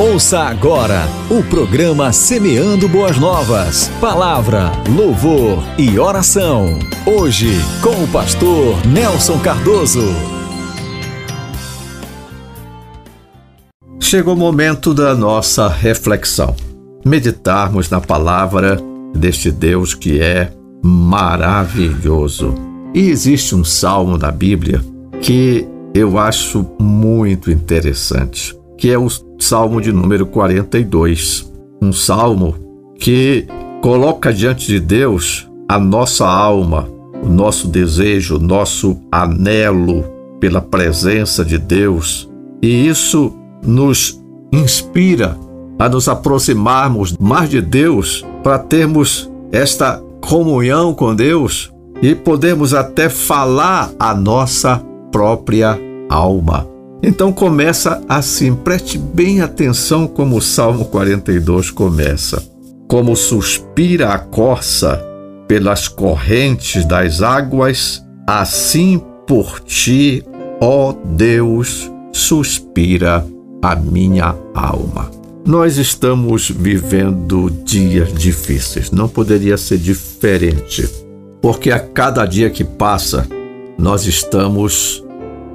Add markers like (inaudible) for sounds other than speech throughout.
Ouça agora o programa Semeando Boas Novas. Palavra, louvor e oração. Hoje, com o pastor Nelson Cardoso. Chegou o momento da nossa reflexão. Meditarmos na palavra deste Deus que é maravilhoso. E existe um salmo na Bíblia que eu acho muito interessante, que é o Salmo de número 42. Um salmo que coloca diante de Deus a nossa alma, o nosso desejo, o nosso anelo pela presença de Deus. E isso nos inspira a nos aproximarmos mais de Deus para termos esta comunhão com Deus e podemos até falar a nossa própria alma. Então começa assim, preste bem atenção como o Salmo 42 começa. Como suspira a corça pelas correntes das águas, assim por ti, ó Deus, suspira a minha alma. Nós estamos vivendo dias difíceis, não poderia ser diferente, porque a cada dia que passa, nós estamos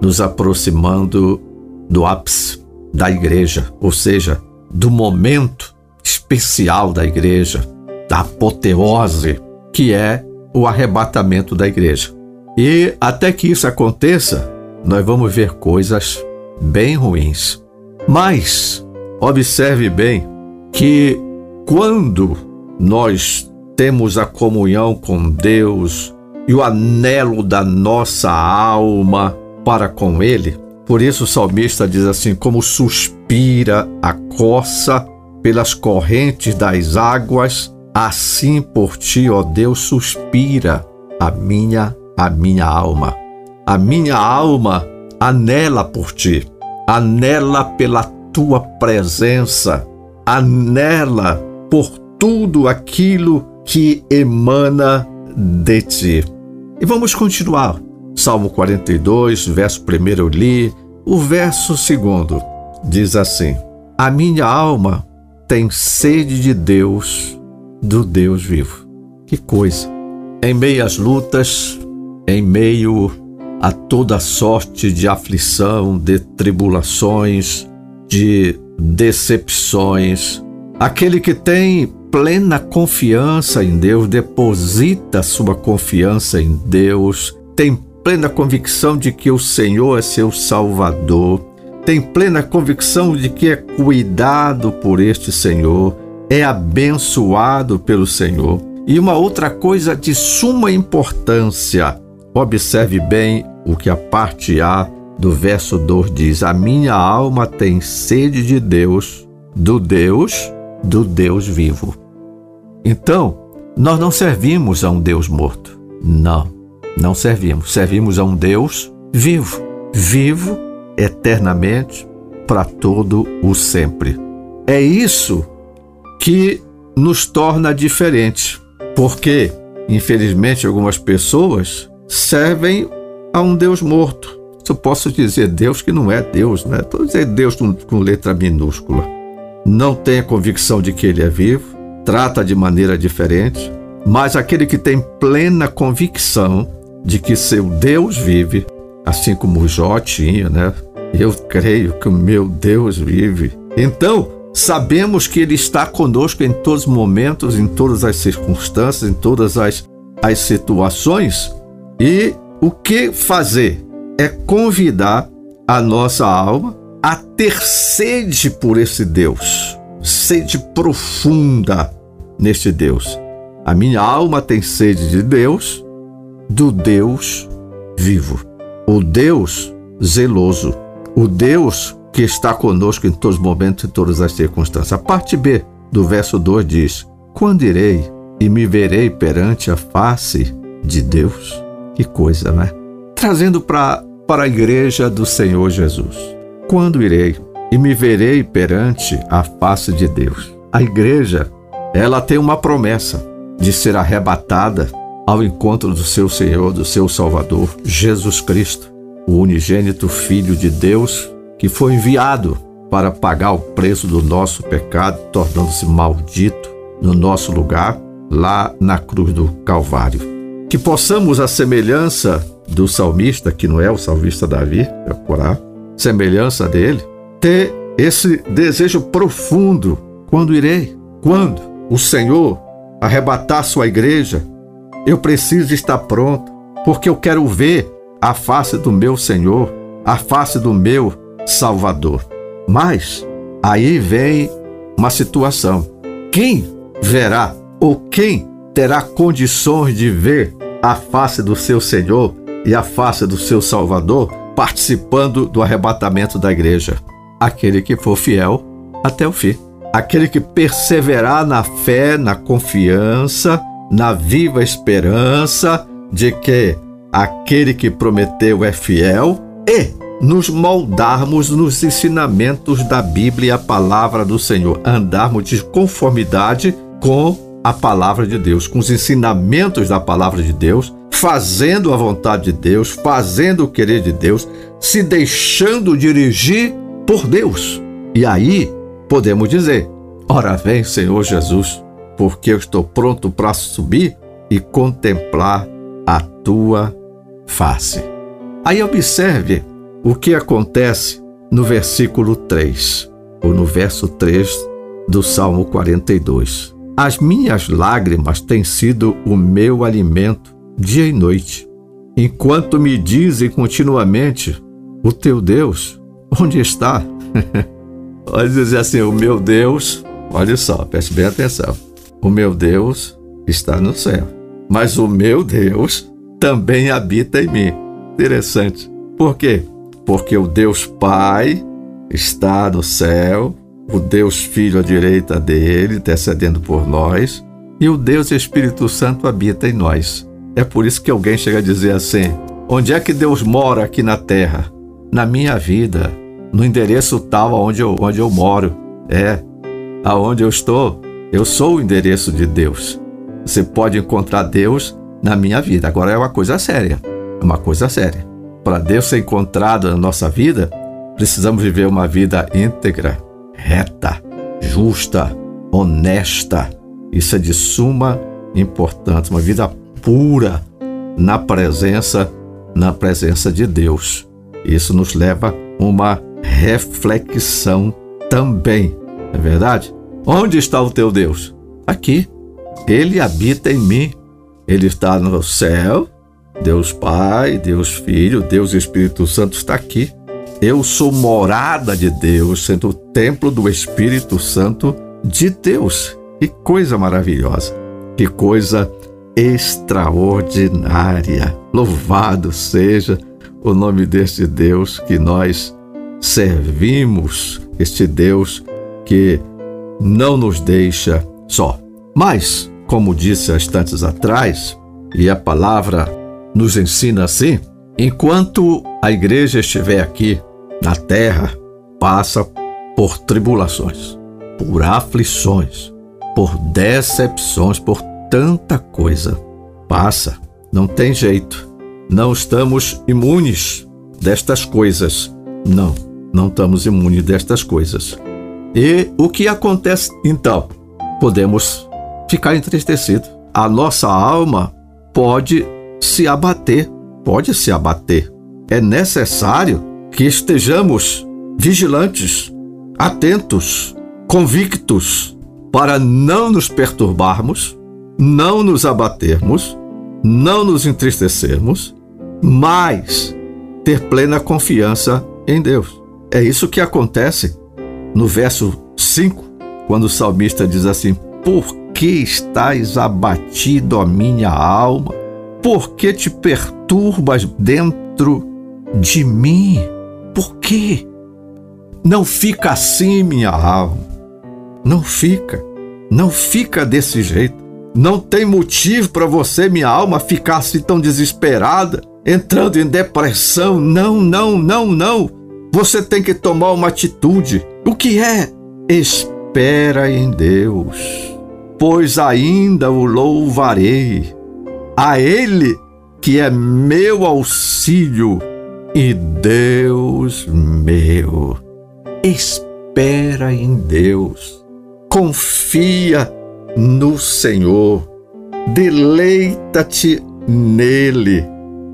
nos aproximando do ápice da igreja, ou seja, do momento especial da igreja, da apoteose, que é o arrebatamento da igreja. E até que isso aconteça, nós vamos ver coisas bem ruins. Mas observe bem que quando nós temos a comunhão com Deus e o anelo da nossa alma para com Ele, por isso o salmista diz assim: como suspira a coça pelas correntes das águas, assim por ti, ó Deus, suspira a minha a minha alma. A minha alma anela por ti anela pela tua presença, anela por tudo aquilo que emana de ti. E vamos continuar. Salmo 42, verso 1 eu li, o verso 2 diz assim: A minha alma tem sede de Deus, do Deus vivo. Que coisa! Em meio às lutas, em meio a toda sorte de aflição, de tribulações, de decepções. Aquele que tem plena confiança em Deus, deposita sua confiança em Deus, tem plena convicção de que o Senhor é seu Salvador, tem plena convicção de que é cuidado por este Senhor, é abençoado pelo Senhor. E uma outra coisa de suma importância, Observe bem o que a parte A do verso 2 diz: A minha alma tem sede de Deus, do Deus, do Deus vivo. Então, nós não servimos a um Deus morto. Não, não servimos. Servimos a um Deus vivo, vivo eternamente para todo o sempre. É isso que nos torna diferentes, porque, infelizmente, algumas pessoas servem a um Deus morto. Eu posso dizer Deus que não é Deus, né? Estou dizendo Deus com, com letra minúscula. Não tem a convicção de que ele é vivo, trata de maneira diferente, mas aquele que tem plena convicção de que seu Deus vive, assim como Jó tinha, né? Eu creio que o meu Deus vive. Então, sabemos que Ele está conosco em todos os momentos, em todas as circunstâncias, em todas as, as situações, e o que fazer é convidar a nossa alma a ter sede por esse Deus, sede profunda neste Deus. A minha alma tem sede de Deus, do Deus vivo, o Deus zeloso, o Deus que está conosco em todos os momentos e todas as circunstâncias. A parte B do verso 2 diz: Quando irei e me verei perante a face de Deus? Que coisa, né? Trazendo para para a igreja do Senhor Jesus. Quando irei e me verei perante a face de Deus? A igreja, ela tem uma promessa de ser arrebatada ao encontro do seu Senhor, do seu Salvador, Jesus Cristo, o unigênito Filho de Deus, que foi enviado para pagar o preço do nosso pecado, tornando-se maldito no nosso lugar, lá na cruz do Calvário. Que possamos, a semelhança do salmista, que não é o salmista Davi, é o Corá, semelhança dele, ter esse desejo profundo quando irei, quando o Senhor arrebatar sua igreja, eu preciso estar pronto, porque eu quero ver a face do meu Senhor, a face do meu Salvador. Mas aí vem uma situação. Quem verá ou quem terá condições de ver a face do seu Senhor e a face do seu Salvador participando do arrebatamento da igreja? Aquele que for fiel até o fim. Aquele que perseverar na fé, na confiança, na viva esperança de que aquele que prometeu é fiel e nos moldarmos nos ensinamentos da Bíblia e a palavra do Senhor, andarmos de conformidade com a palavra de Deus, com os ensinamentos da palavra de Deus, fazendo a vontade de Deus, fazendo o querer de Deus, se deixando dirigir por Deus. E aí podemos dizer: Ora vem, Senhor Jesus, porque eu estou pronto para subir e contemplar a tua face. Aí observe o que acontece no versículo 3, ou no verso 3 do Salmo 42. As minhas lágrimas têm sido o meu alimento dia e noite, enquanto me dizem continuamente: O teu Deus, onde está? (laughs) Pode dizer assim: O meu Deus, olha só, preste bem atenção. O meu Deus está no céu, mas o meu Deus também habita em mim. Interessante. Por quê? porque o Deus Pai está no céu, o Deus Filho à direita dele, intercedendo por nós, e o Deus Espírito Santo habita em nós. É por isso que alguém chega a dizer assim: onde é que Deus mora aqui na terra? Na minha vida, no endereço tal onde eu, onde eu moro. É, aonde eu estou, eu sou o endereço de Deus. Você pode encontrar Deus na minha vida. Agora é uma coisa séria. É uma coisa séria para Deus ser encontrado na nossa vida, precisamos viver uma vida íntegra, reta, justa, honesta. Isso é de suma importância, uma vida pura na presença, na presença de Deus. Isso nos leva a uma reflexão também, não é verdade? Onde está o teu Deus? Aqui. Ele habita em mim. Ele está no céu, Deus Pai, Deus Filho, Deus Espírito Santo está aqui. Eu sou morada de Deus, sendo o templo do Espírito Santo de Deus. Que coisa maravilhosa, que coisa extraordinária. Louvado seja o nome deste Deus que nós servimos, este Deus que não nos deixa só. Mas, como disse há instantes atrás, e a palavra nos ensina assim: enquanto a igreja estiver aqui na terra, passa por tribulações, por aflições, por decepções, por tanta coisa. Passa, não tem jeito. Não estamos imunes destas coisas. Não, não estamos imunes destas coisas. E o que acontece então? Podemos ficar entristecidos. A nossa alma pode se abater, pode se abater. É necessário que estejamos vigilantes, atentos, convictos, para não nos perturbarmos, não nos abatermos, não nos entristecermos, mas ter plena confiança em Deus. É isso que acontece no verso 5, quando o salmista diz assim: Por que estás abatido, a minha alma? Por que te perturbas dentro de mim? Por quê? Não fica assim, minha alma. Não fica. Não fica desse jeito. Não tem motivo para você, minha alma, ficar assim tão desesperada, entrando em depressão. Não, não, não, não. Você tem que tomar uma atitude. O que é? Espera em Deus, pois ainda o louvarei a Ele que é meu auxílio e Deus meu. espera em Deus, confia no Senhor, deleita-te nele,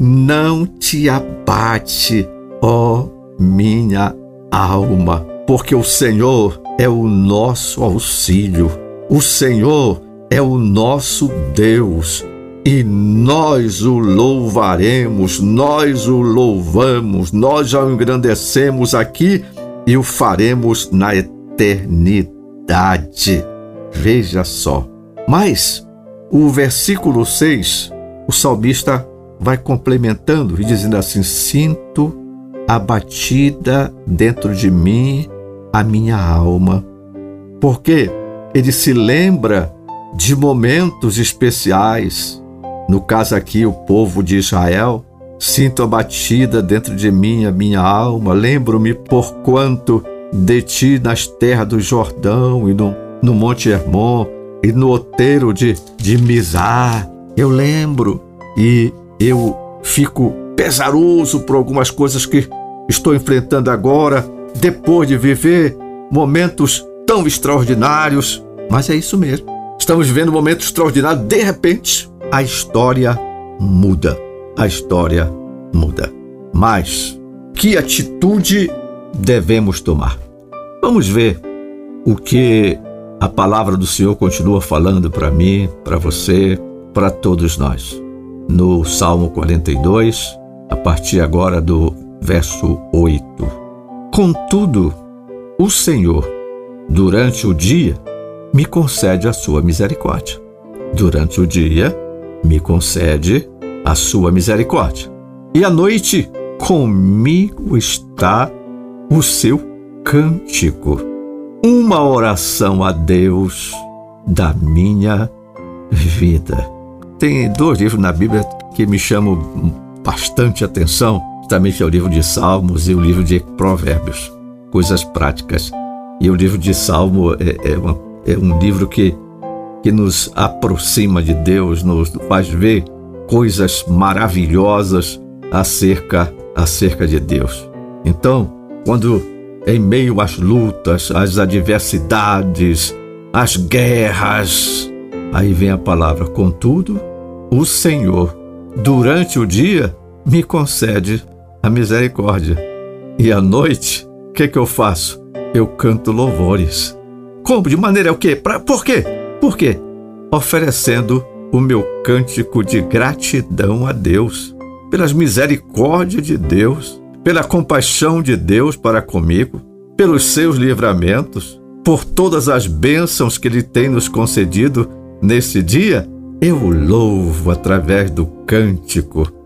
não te abate, ó minha alma, porque o Senhor é o nosso auxílio, o Senhor é o nosso Deus e nós o louvaremos, nós o louvamos, nós já o engrandecemos aqui e o faremos na eternidade. Veja só. Mas o versículo 6, o salmista vai complementando e dizendo assim: Sinto abatida dentro de mim a minha alma. Porque ele se lembra de momentos especiais no caso aqui, o povo de Israel, sinto abatida dentro de mim a minha alma, lembro-me por quanto de ti nas terras do Jordão e no, no Monte Hermon e no outeiro de, de Mizar. Eu lembro e eu fico pesaroso por algumas coisas que estou enfrentando agora, depois de viver momentos tão extraordinários. Mas é isso mesmo. Estamos vivendo momentos extraordinários, de repente, a história muda. A história muda. Mas que atitude devemos tomar? Vamos ver o que a palavra do Senhor continua falando para mim, para você, para todos nós. No Salmo 42, a partir agora do verso 8. Contudo, o Senhor, durante o dia, me concede a sua misericórdia. Durante o dia, me concede a sua misericórdia. E à noite comigo está o seu cântico, uma oração a Deus da minha vida. Tem dois livros na Bíblia que me chamam bastante atenção, justamente é o livro de Salmos e o livro de Provérbios, coisas práticas. E o livro de Salmo é, é, uma, é um livro que que nos aproxima de Deus, nos faz ver coisas maravilhosas acerca acerca de Deus. Então, quando em meio às lutas, às adversidades, às guerras, aí vem a palavra, contudo, o Senhor, durante o dia, me concede a misericórdia. E à noite, o que, que eu faço? Eu canto louvores. Como? De maneira o quê? Pra, por quê? Por quê? Oferecendo o meu cântico de gratidão a Deus, pelas misericórdias de Deus, pela compaixão de Deus para comigo, pelos seus livramentos, por todas as bênçãos que Ele tem nos concedido nesse dia, eu louvo através do cântico,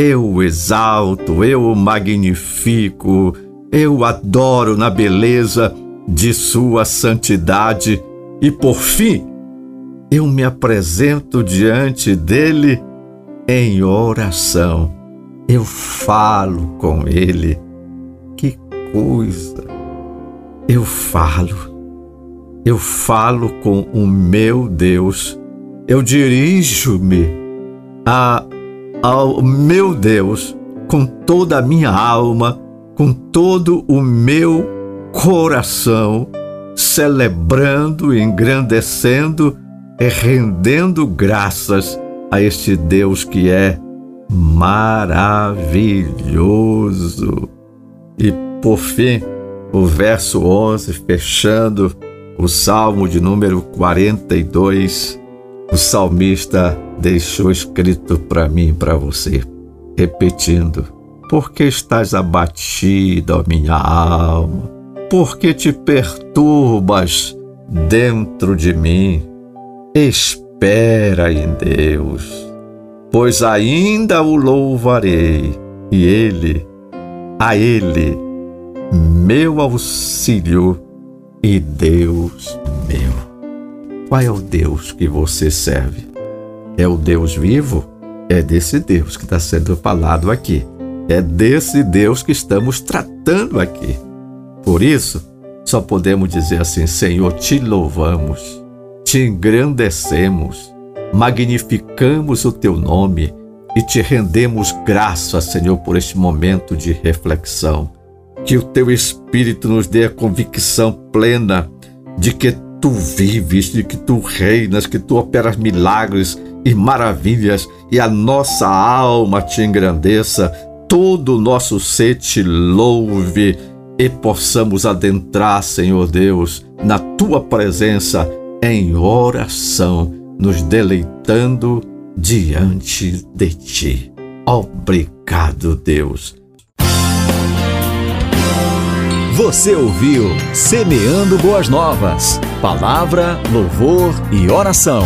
eu o exalto, eu o magnifico, eu adoro na beleza de Sua santidade e, por fim, eu me apresento diante dele em oração. Eu falo com ele. Que coisa! Eu falo. Eu falo com o meu Deus. Eu dirijo-me ao meu Deus com toda a minha alma, com todo o meu coração, celebrando e engrandecendo é rendendo graças a este Deus que é maravilhoso. E por fim, o verso 11, fechando o salmo de número 42, o salmista deixou escrito para mim e para você, repetindo: Por que estás abatida, ó minha alma? Por que te perturbas dentro de mim? Espera em Deus, pois ainda o louvarei, e Ele, a Ele, meu auxílio e Deus meu. Qual é o Deus que você serve? É o Deus vivo? É desse Deus que está sendo falado aqui. É desse Deus que estamos tratando aqui. Por isso, só podemos dizer assim: Senhor, te louvamos te engrandecemos, magnificamos o teu nome e te rendemos graças, Senhor, por este momento de reflexão. Que o teu Espírito nos dê a convicção plena de que tu vives, de que tu reinas, que tu operas milagres e maravilhas e a nossa alma te engrandeça, todo o nosso ser te louve e possamos adentrar, Senhor Deus, na tua presença em oração, nos deleitando diante de ti. Obrigado, Deus. Você ouviu Semeando Boas Novas. Palavra, louvor e oração